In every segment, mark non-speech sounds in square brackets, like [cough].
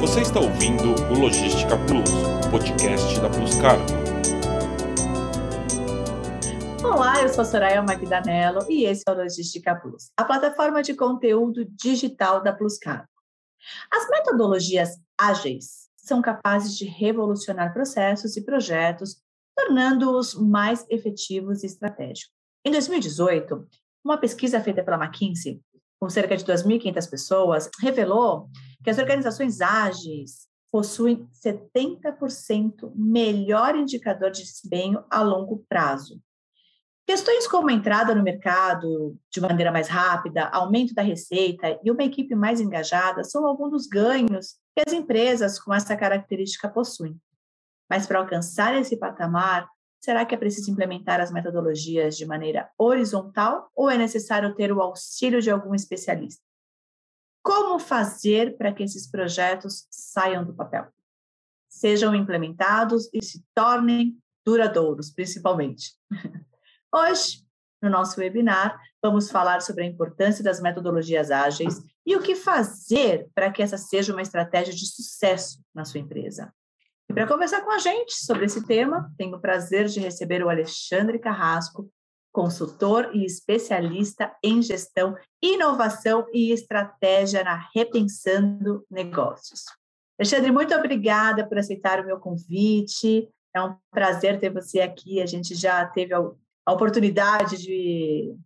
Você está ouvindo o Logística Plus, podcast da Plus Cargo. Olá, eu sou a Soraya Magdanello e esse é o Logística Plus, a plataforma de conteúdo digital da Plus Cargo. As metodologias ágeis são capazes de revolucionar processos e projetos, tornando-os mais efetivos e estratégicos. Em 2018, uma pesquisa feita pela McKinsey, com cerca de 2.500 pessoas, revelou que as organizações ágeis possuem 70% melhor indicador de desempenho a longo prazo. Questões como entrada no mercado de maneira mais rápida, aumento da receita e uma equipe mais engajada são alguns dos ganhos que as empresas com essa característica possuem. Mas para alcançar esse patamar, será que é preciso implementar as metodologias de maneira horizontal ou é necessário ter o auxílio de algum especialista? Como fazer para que esses projetos saiam do papel? Sejam implementados e se tornem duradouros, principalmente. [laughs] Hoje, no nosso webinar, vamos falar sobre a importância das metodologias ágeis e o que fazer para que essa seja uma estratégia de sucesso na sua empresa. E para conversar com a gente sobre esse tema, tenho o prazer de receber o Alexandre Carrasco, consultor e especialista em gestão, inovação e estratégia na Repensando Negócios. Alexandre, muito obrigada por aceitar o meu convite. É um prazer ter você aqui. A gente já teve a oportunidade de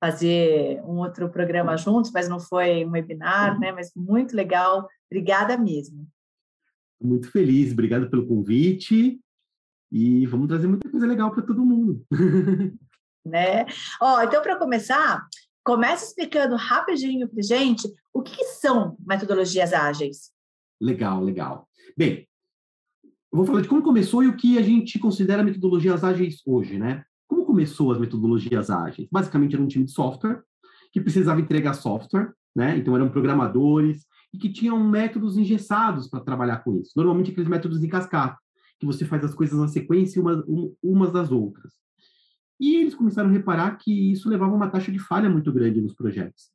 fazer um outro programa juntos, mas não foi um webinar, né? Mas muito legal. Obrigada mesmo. Muito feliz, obrigado pelo convite. E vamos trazer muita coisa legal para todo mundo. [laughs] né? Ó, então, para começar, comece explicando rapidinho para gente o que, que, são metodologias ágeis. Legal, legal. Bem, eu vou falar de como começou e o que a gente considera metodologias ágeis hoje, né? Como começou as metodologias ágeis? Basicamente era um time de software que precisava entregar software, né? Então eram programadores e que tinham métodos engessados para trabalhar com isso. Normalmente aqueles métodos em cascata, que você faz as coisas na sequência umas, umas das outras. E eles começaram a reparar que isso levava a uma taxa de falha muito grande nos projetos.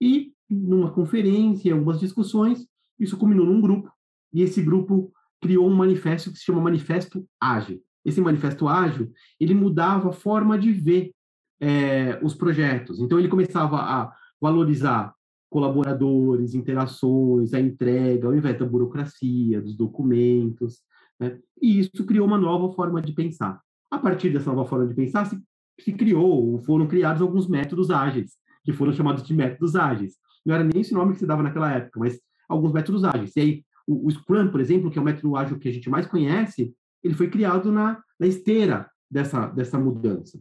E, numa conferência, algumas discussões, isso culminou num grupo, e esse grupo criou um manifesto que se chama Manifesto Ágil. Esse Manifesto Ágil, ele mudava a forma de ver é, os projetos. Então, ele começava a valorizar colaboradores, interações, a entrega, ao invés da burocracia, dos documentos. Né? E isso criou uma nova forma de pensar. A partir dessa nova forma de pensar, se, se criou, foram criados alguns métodos ágeis, que foram chamados de métodos ágeis. Não era nem esse nome que se dava naquela época, mas alguns métodos ágeis. E aí, o, o Scrum, por exemplo, que é o método ágil que a gente mais conhece, ele foi criado na, na esteira dessa, dessa mudança.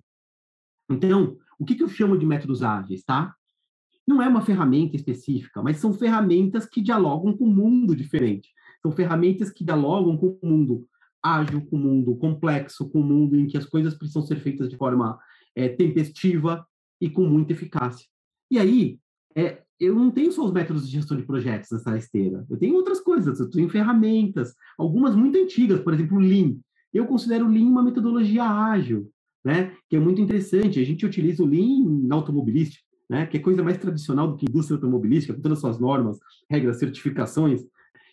Então, o que, que eu chamo de métodos ágeis, tá? Não é uma ferramenta específica, mas são ferramentas que dialogam com um mundo diferente. São ferramentas que dialogam com o mundo ágil, com o mundo complexo, com o mundo em que as coisas precisam ser feitas de forma é, tempestiva e com muita eficácia. E aí, é, eu não tenho só os métodos de gestão de projetos nessa esteira. Eu tenho outras coisas, eu tenho ferramentas, algumas muito antigas, por exemplo, o Lean. Eu considero o Lean uma metodologia ágil, né? Que é muito interessante. A gente utiliza o Lean na automobilística, né? Que é coisa mais tradicional do que indústria automobilística, com todas as suas normas, regras, certificações.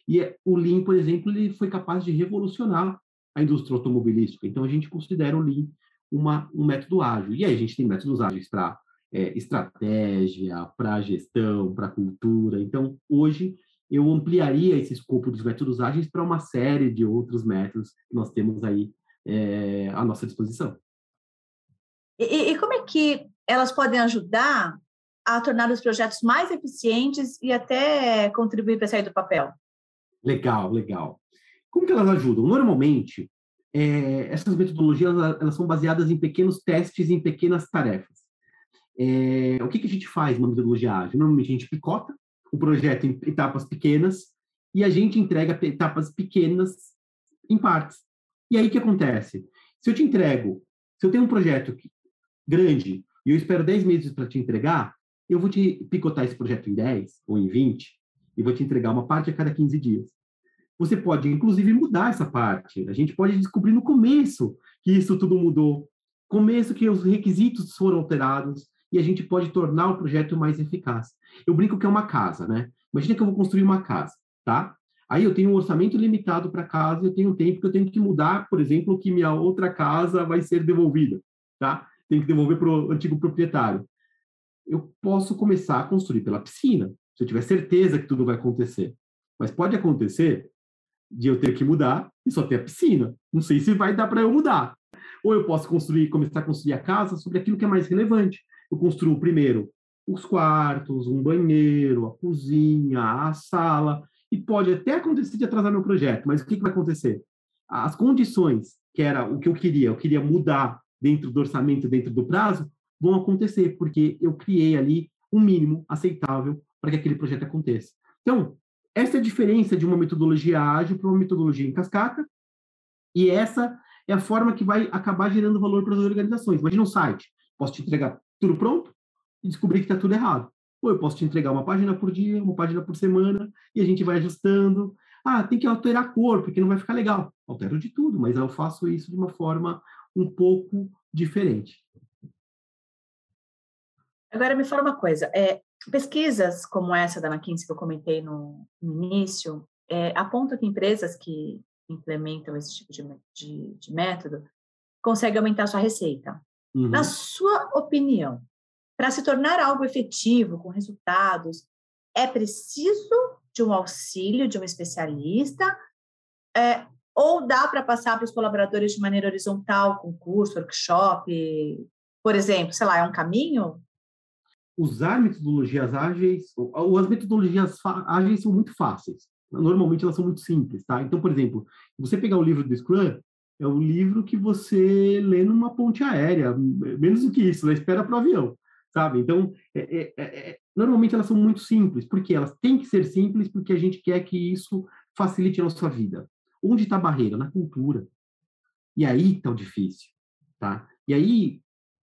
E é, o Lean, por exemplo, ele foi capaz de revolucionar a indústria automobilística. Então, a gente considera o Lean uma, um método ágil. E aí, a gente tem métodos ágeis para é, estratégia, para gestão, para cultura. Então, hoje, eu ampliaria esse escopo dos métodos ágeis para uma série de outros métodos que nós temos aí é, à nossa disposição. E, e como é que elas podem ajudar a tornar os projetos mais eficientes e até contribuir para sair do papel? Legal, legal. Como que elas ajudam? Normalmente, é, essas metodologias elas são baseadas em pequenos testes, em pequenas tarefas. É, o que, que a gente faz numa metodologia ágil? Normalmente a gente picota o projeto em etapas pequenas e a gente entrega etapas pequenas em partes. E aí o que acontece? Se eu te entrego, se eu tenho um projeto grande e eu espero 10 meses para te entregar, eu vou te picotar esse projeto em 10 ou em 20 e vou te entregar uma parte a cada 15 dias. Você pode, inclusive, mudar essa parte. A gente pode descobrir no começo que isso tudo mudou, começo que os requisitos foram alterados e a gente pode tornar o projeto mais eficaz. Eu brinco que é uma casa, né? Imagina que eu vou construir uma casa, tá? Aí eu tenho um orçamento limitado para casa, eu tenho tempo que eu tenho que mudar, por exemplo, que minha outra casa vai ser devolvida, tá? Tem que devolver para o antigo proprietário. Eu posso começar a construir pela piscina, se eu tiver certeza que tudo vai acontecer. Mas pode acontecer de eu ter que mudar e só ter a piscina. Não sei se vai dar para eu mudar. Ou eu posso construir, começar a construir a casa sobre aquilo que é mais relevante. Eu construo primeiro os quartos, um banheiro, a cozinha, a sala, e pode até acontecer de atrasar meu projeto, mas o que, que vai acontecer? As condições, que era o que eu queria, eu queria mudar dentro do orçamento, dentro do prazo, vão acontecer, porque eu criei ali um mínimo aceitável para que aquele projeto aconteça. Então, essa é a diferença de uma metodologia ágil para uma metodologia em cascata, e essa é a forma que vai acabar gerando valor para as organizações. Imagina um site, posso te entregar tudo pronto e descobrir que está tudo errado. Ou eu posso te entregar uma página por dia, uma página por semana, e a gente vai ajustando. Ah, tem que alterar a cor, porque não vai ficar legal. Altero de tudo, mas eu faço isso de uma forma um pouco diferente. Agora me fala uma coisa, é, pesquisas como essa da McKinsey que eu comentei no, no início, é, apontam que empresas que implementam esse tipo de, de, de método conseguem aumentar sua receita. Uhum. Na sua opinião, para se tornar algo efetivo, com resultados, é preciso de um auxílio de um especialista? É, ou dá para passar para os colaboradores de maneira horizontal, com curso, workshop, por exemplo, sei lá, é um caminho? Usar metodologias ágeis, ou as metodologias ágeis são muito fáceis. Normalmente elas são muito simples, tá? Então, por exemplo, você pegar o livro do Scrum, é o livro que você lê numa ponte aérea, menos do que isso, né? espera para o avião sabe? Então, é, é, é, é, normalmente elas são muito simples, porque elas têm que ser simples, porque a gente quer que isso facilite a nossa vida. Onde está a barreira? Na cultura. E aí está o difícil, tá? E aí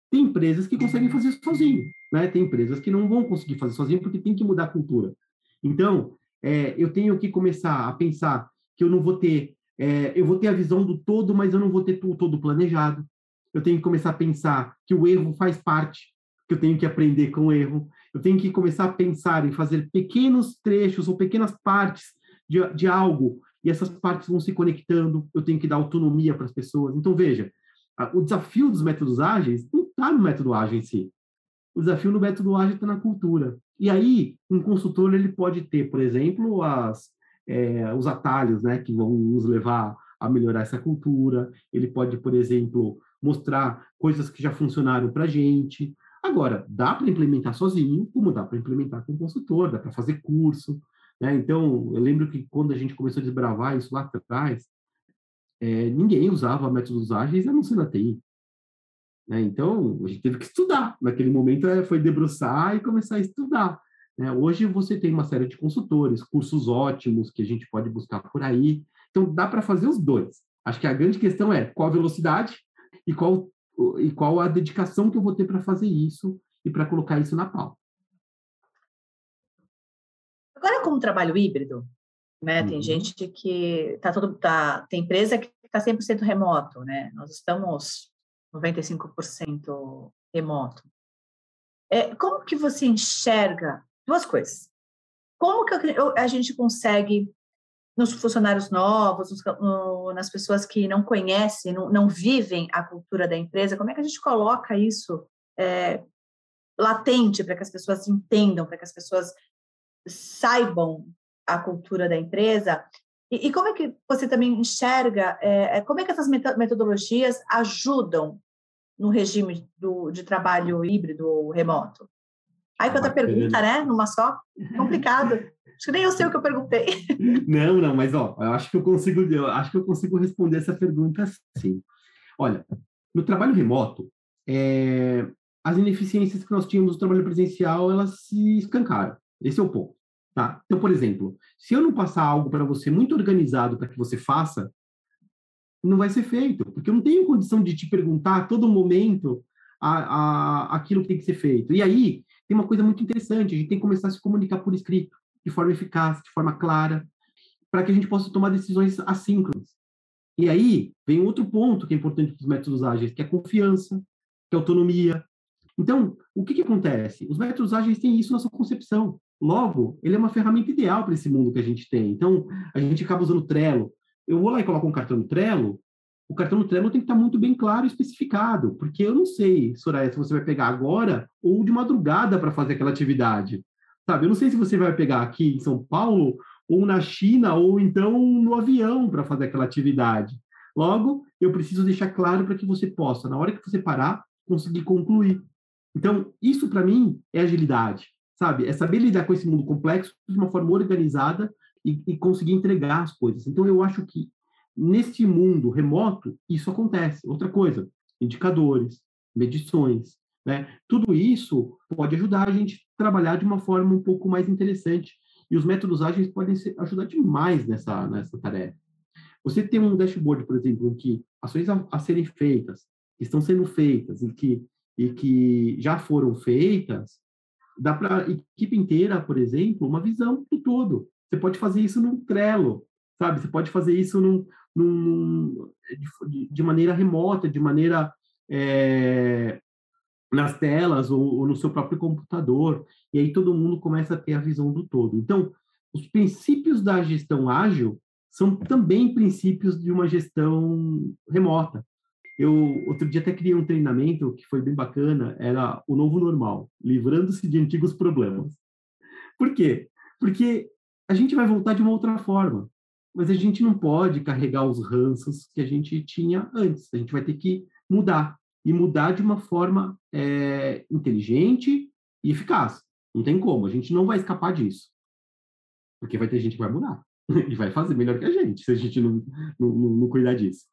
tem empresas que conseguem fazer sozinho, né? Tem empresas que não vão conseguir fazer sozinho porque tem que mudar a cultura. Então, é, eu tenho que começar a pensar que eu não vou ter, é, eu vou ter a visão do todo, mas eu não vou ter o todo planejado. Eu tenho que começar a pensar que o erro faz parte que eu tenho que aprender com o erro. Eu tenho que começar a pensar em fazer pequenos trechos ou pequenas partes de, de algo, e essas partes vão se conectando. Eu tenho que dar autonomia para as pessoas. Então, veja, o desafio dos métodos ágeis não está no método ágil em si. O desafio no método ágil está na cultura. E aí, um consultor ele pode ter, por exemplo, as, é, os atalhos né, que vão nos levar a melhorar essa cultura. Ele pode, por exemplo, mostrar coisas que já funcionaram para a gente. Agora, dá para implementar sozinho, como dá para implementar com consultor, dá para fazer curso. Né? Então, eu lembro que quando a gente começou a desbravar isso lá atrás, é, ninguém usava métodos ágeis a não ser na TI. Né? Então, a gente teve que estudar. Naquele momento, é, foi debruçar e começar a estudar. Né? Hoje, você tem uma série de consultores, cursos ótimos que a gente pode buscar por aí. Então, dá para fazer os dois. Acho que a grande questão é qual a velocidade e qual e qual a dedicação que eu vou ter para fazer isso e para colocar isso na pauta. Agora, como trabalho híbrido, né? Uhum. Tem gente que tá todo tá tem empresa que está 100% remoto, né? Nós estamos 95% remoto. É, como que você enxerga duas coisas? Como que a gente consegue nos funcionários novos, nos, no, nas pessoas que não conhecem, não, não, vivem a cultura da empresa, como é que a gente coloca isso é, latente para que as pessoas entendam, para que as pessoas saibam a cultura da empresa? E, e como é que você também enxerga, é, como é que essas metodologias ajudam no regime do, de trabalho híbrido ou remoto? Aí, outra pergunta, né? Numa só? Complicado. Acho que nem eu sei o que eu perguntei. [laughs] Não, não, mas ó, eu acho que eu consigo, eu acho que eu consigo responder essa pergunta sim. Olha, no trabalho remoto, é, as ineficiências que nós tínhamos no trabalho presencial, elas se escancaram. Esse é o ponto. Tá? Então, por exemplo, se eu não passar algo para você muito organizado para que você faça, não vai ser feito, porque eu não tenho condição de te perguntar a todo momento a, a, aquilo que tem que ser feito. E aí, tem uma coisa muito interessante, a gente tem que começar a se comunicar por escrito de forma eficaz, de forma clara, para que a gente possa tomar decisões assíncronas. E aí vem outro ponto que é importante para os métodos ágeis, que é a confiança, que é a autonomia. Então, o que, que acontece? Os métodos ágeis têm isso na sua concepção. Logo, ele é uma ferramenta ideal para esse mundo que a gente tem. Então, a gente acaba usando Trello. Eu vou lá e coloco um cartão no Trello, o cartão no Trello tem que estar muito bem claro e especificado, porque eu não sei, Soraya, se você vai pegar agora ou de madrugada para fazer aquela atividade. Sabe? Eu não sei se você vai pegar aqui em São Paulo ou na China ou então no avião para fazer aquela atividade. Logo, eu preciso deixar claro para que você possa, na hora que você parar, conseguir concluir. Então, isso para mim é agilidade, sabe? É saber lidar com esse mundo complexo de uma forma organizada e, e conseguir entregar as coisas. Então, eu acho que neste mundo remoto, isso acontece. Outra coisa, indicadores, medições, né? Tudo isso pode ajudar a gente a trabalhar de uma forma um pouco mais interessante. E os métodos ágeis podem ser, ajudar demais nessa, nessa tarefa. Você tem um dashboard, por exemplo, em que ações a, a serem feitas, que estão sendo feitas e que, e que já foram feitas, dá para a equipe inteira, por exemplo, uma visão do todo. Você pode fazer isso num Trello, sabe? Você pode fazer isso num, num de, de, maneira remota, de maneira é, nas telas ou, ou, no seu próprio computador, e aí todo mundo começa a ter a visão do todo. Então, os princípios da gestão ágil são também princípios de uma gestão remota. Eu outro dia até criei um treinamento que foi bem bacana, era o novo normal, livrando-se de antigos problemas. Por quê? Porque a gente vai voltar de uma outra forma mas a gente não pode carregar os ranços que a gente tinha antes. A gente vai ter que mudar e mudar de uma forma é, inteligente e eficaz. Não tem como, a gente não vai escapar disso. Porque vai ter gente que vai mudar [laughs] e vai fazer melhor que a gente se a gente não, não, não cuidar disso.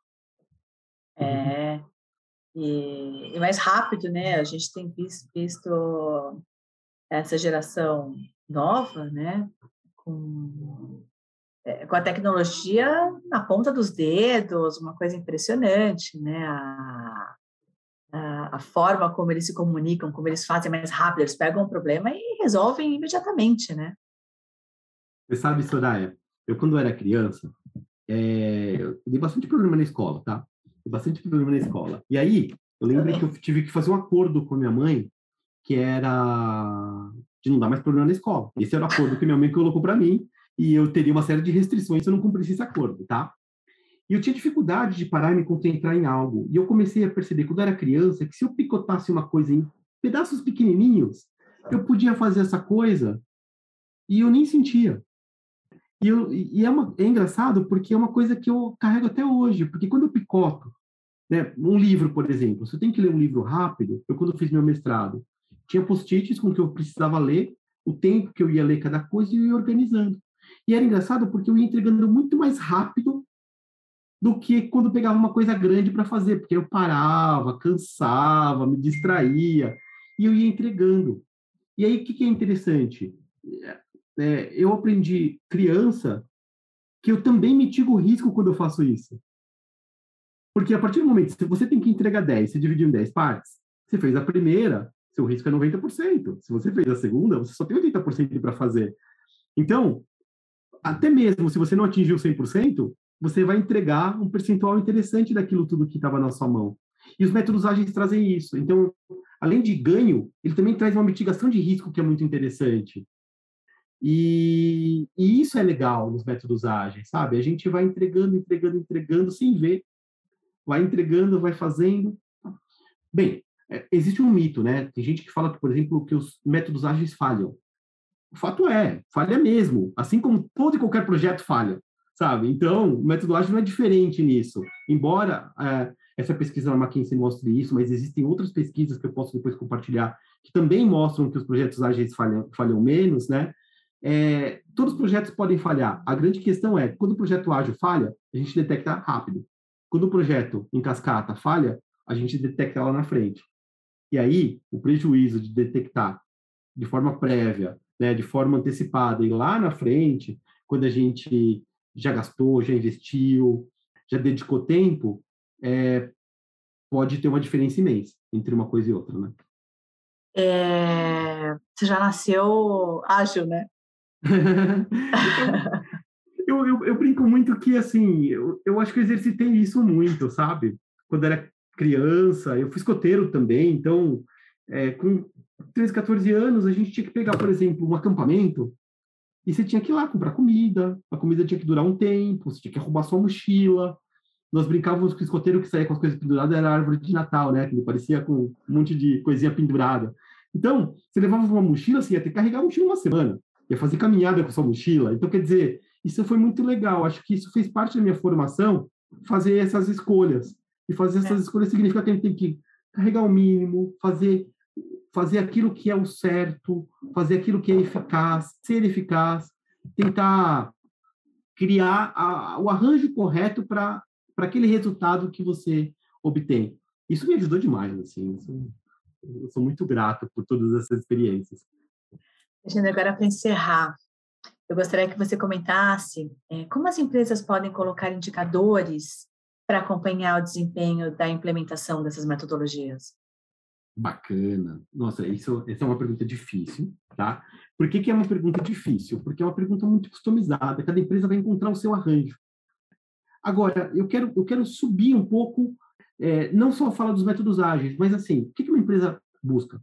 É, e, e, mais rápido, né? A gente tem visto, visto essa geração nova, né? Com é, com a tecnologia na ponta dos dedos, uma coisa impressionante, né? A, a, a, forma como eles se comunicam, como eles fazem mais rápido, eles pegam um problema e resolvem imediatamente, né? Você sabe, Soraya, eu quando era criança, é, eu dei bastante problema na escola, tá? Bastante problema na escola. E aí, eu lembro que eu tive que fazer um acordo com a minha mãe, que era de não dar mais problema na escola. Esse era o acordo que minha mãe colocou para mim, e eu teria uma série de restrições se eu não cumprisse esse acordo, tá? E eu tinha dificuldade de parar e me concentrar em algo. E eu comecei a perceber, quando era criança, que se eu picotasse uma coisa em pedaços pequenininhos, eu podia fazer essa coisa e eu nem sentia. E, eu, e é, uma, é engraçado porque é uma coisa que eu carrego até hoje, porque quando eu picoto, né, um livro, por exemplo, se eu tenho que ler um livro rápido, eu quando eu fiz meu mestrado, tinha post-its com que eu precisava ler, o tempo que eu ia ler cada coisa e eu ia organizando. E era engraçado porque eu ia entregando muito mais rápido do que quando pegava uma coisa grande para fazer, porque eu parava, cansava, me distraía, e eu ia entregando. E aí, o que, que é interessante? É, eu aprendi criança que eu também mitigo o risco quando eu faço isso. Porque a partir do momento que você tem que entregar 10, você dividiu em 10 partes, você fez a primeira, seu risco é 90%. Se você fez a segunda, você só tem 80% para fazer. Então, até mesmo se você não atingiu 100%, você vai entregar um percentual interessante daquilo tudo que estava na sua mão. E os métodos ágeis trazem isso. Então, além de ganho, ele também traz uma mitigação de risco que é muito interessante. E, e, isso é legal nos métodos ágeis, sabe? A gente vai entregando, entregando, entregando sem ver. Vai entregando, vai fazendo. Bem, é, existe um mito, né? Tem gente que fala, por exemplo, que os métodos ágeis falham. O fato é, falha mesmo, assim como todo e qualquer projeto falha, sabe? Então, o método ágil não é diferente nisso. Embora é, essa pesquisa da McKinsey mostre isso, mas existem outras pesquisas que eu posso depois compartilhar que também mostram que os projetos ágeis falham, falham menos, né? É, todos os projetos podem falhar. A grande questão é, quando o projeto ágil falha, a gente detecta rápido. Quando o projeto em cascata falha, a gente detecta lá na frente. E aí, o prejuízo de detectar de forma prévia né, de forma antecipada e lá na frente, quando a gente já gastou, já investiu, já dedicou tempo, é, pode ter uma diferença imensa entre uma coisa e outra, né? É, você já nasceu ágil, né? [laughs] eu, eu, eu, brinco muito que, assim, eu, eu acho que eu exercitei isso muito, sabe? Quando era criança, eu fui escoteiro também, então é, com 13, 14 anos, a gente tinha que pegar, por exemplo, um acampamento e você tinha que ir lá comprar comida, a comida tinha que durar um tempo, você tinha que arrumar sua mochila. Nós brincávamos com o escoteiro que saía com as coisas penduradas, era a árvore de Natal, né? Que parecia com um monte de coisinha pendurada. Então, você levava uma mochila, você ia ter que carregar a mochila uma semana, ia fazer caminhada com sua mochila. Então, quer dizer, isso foi muito legal. Acho que isso fez parte da minha formação, fazer essas escolhas. E fazer essas é. escolhas significa que a gente tem que carregar o mínimo, fazer fazer aquilo que é o certo, fazer aquilo que é eficaz, ser eficaz, tentar criar a, o arranjo correto para aquele resultado que você obtém. Isso me ajudou demais, assim. Isso, eu sou muito grato por todas essas experiências. Gente, agora para encerrar, eu gostaria que você comentasse é, como as empresas podem colocar indicadores para acompanhar o desempenho da implementação dessas metodologias. Bacana. Nossa, isso, essa é uma pergunta difícil, tá? Por que, que é uma pergunta difícil? Porque é uma pergunta muito customizada, cada empresa vai encontrar o seu arranjo. Agora, eu quero, eu quero subir um pouco, é, não só falar dos métodos ágeis, mas assim, o que, que uma empresa busca?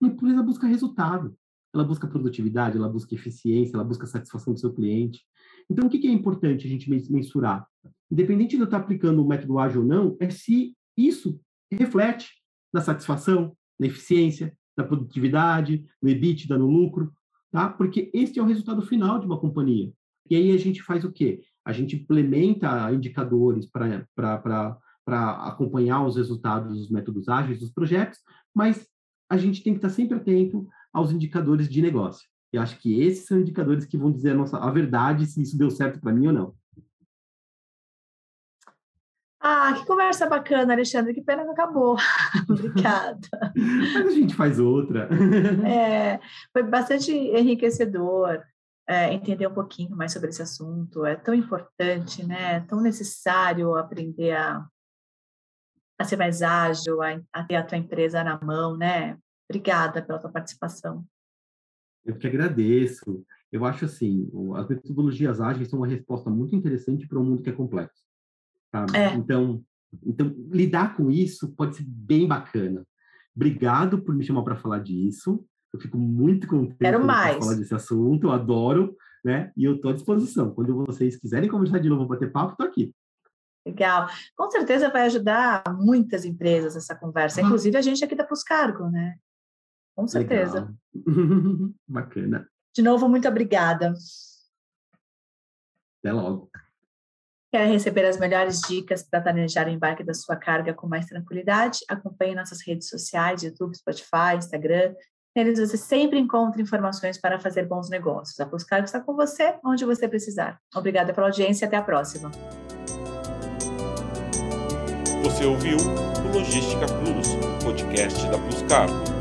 Uma empresa busca resultado, ela busca produtividade, ela busca eficiência, ela busca satisfação do seu cliente. Então, o que, é importante a gente mensurar? Independente de eu estar aplicando o método ágil ou não, é se isso reflete na satisfação, na eficiência, na produtividade, no EBITDA, no lucro, tá? Porque esse é o resultado final de uma companhia. E aí a gente faz o quê? A gente implementa indicadores para acompanhar os resultados dos métodos ágeis dos projetos, mas a gente tem que estar sempre atento aos indicadores de negócio. Eu acho que esses são indicadores que vão dizer a, nossa, a verdade se isso deu certo para mim ou não. Ah, que conversa bacana, Alexandre. Que pena que acabou. [laughs] Obrigada. [laughs] Mas a gente faz outra. [laughs] é, foi bastante enriquecedor é, entender um pouquinho mais sobre esse assunto. É tão importante, né? É tão necessário aprender a, a ser mais ágil, a, a ter a tua empresa na mão, né? Obrigada pela tua participação. Eu que agradeço. Eu acho assim, as metodologias ágeis são uma resposta muito interessante para um mundo que é complexo. É. Então, então, lidar com isso pode ser bem bacana. Obrigado por me chamar para falar disso. Eu fico muito contente Quero mais. falar desse assunto, eu adoro, né? E eu estou à disposição. Quando vocês quiserem conversar de novo, bater papo, estou aqui. Legal. Com certeza vai ajudar muitas empresas essa conversa, uhum. inclusive a gente aqui da Puscargo, né? Com certeza. [laughs] Bacana. De novo, muito obrigada. Até logo. Quer receber as melhores dicas para planejar o embarque da sua carga com mais tranquilidade? Acompanhe nossas redes sociais, YouTube, Spotify, Instagram. Neles você sempre encontra informações para fazer bons negócios. A Pluscargo está com você onde você precisar. Obrigada pela audiência e até a próxima. Você ouviu o Logística Plus, podcast da Pluscargo.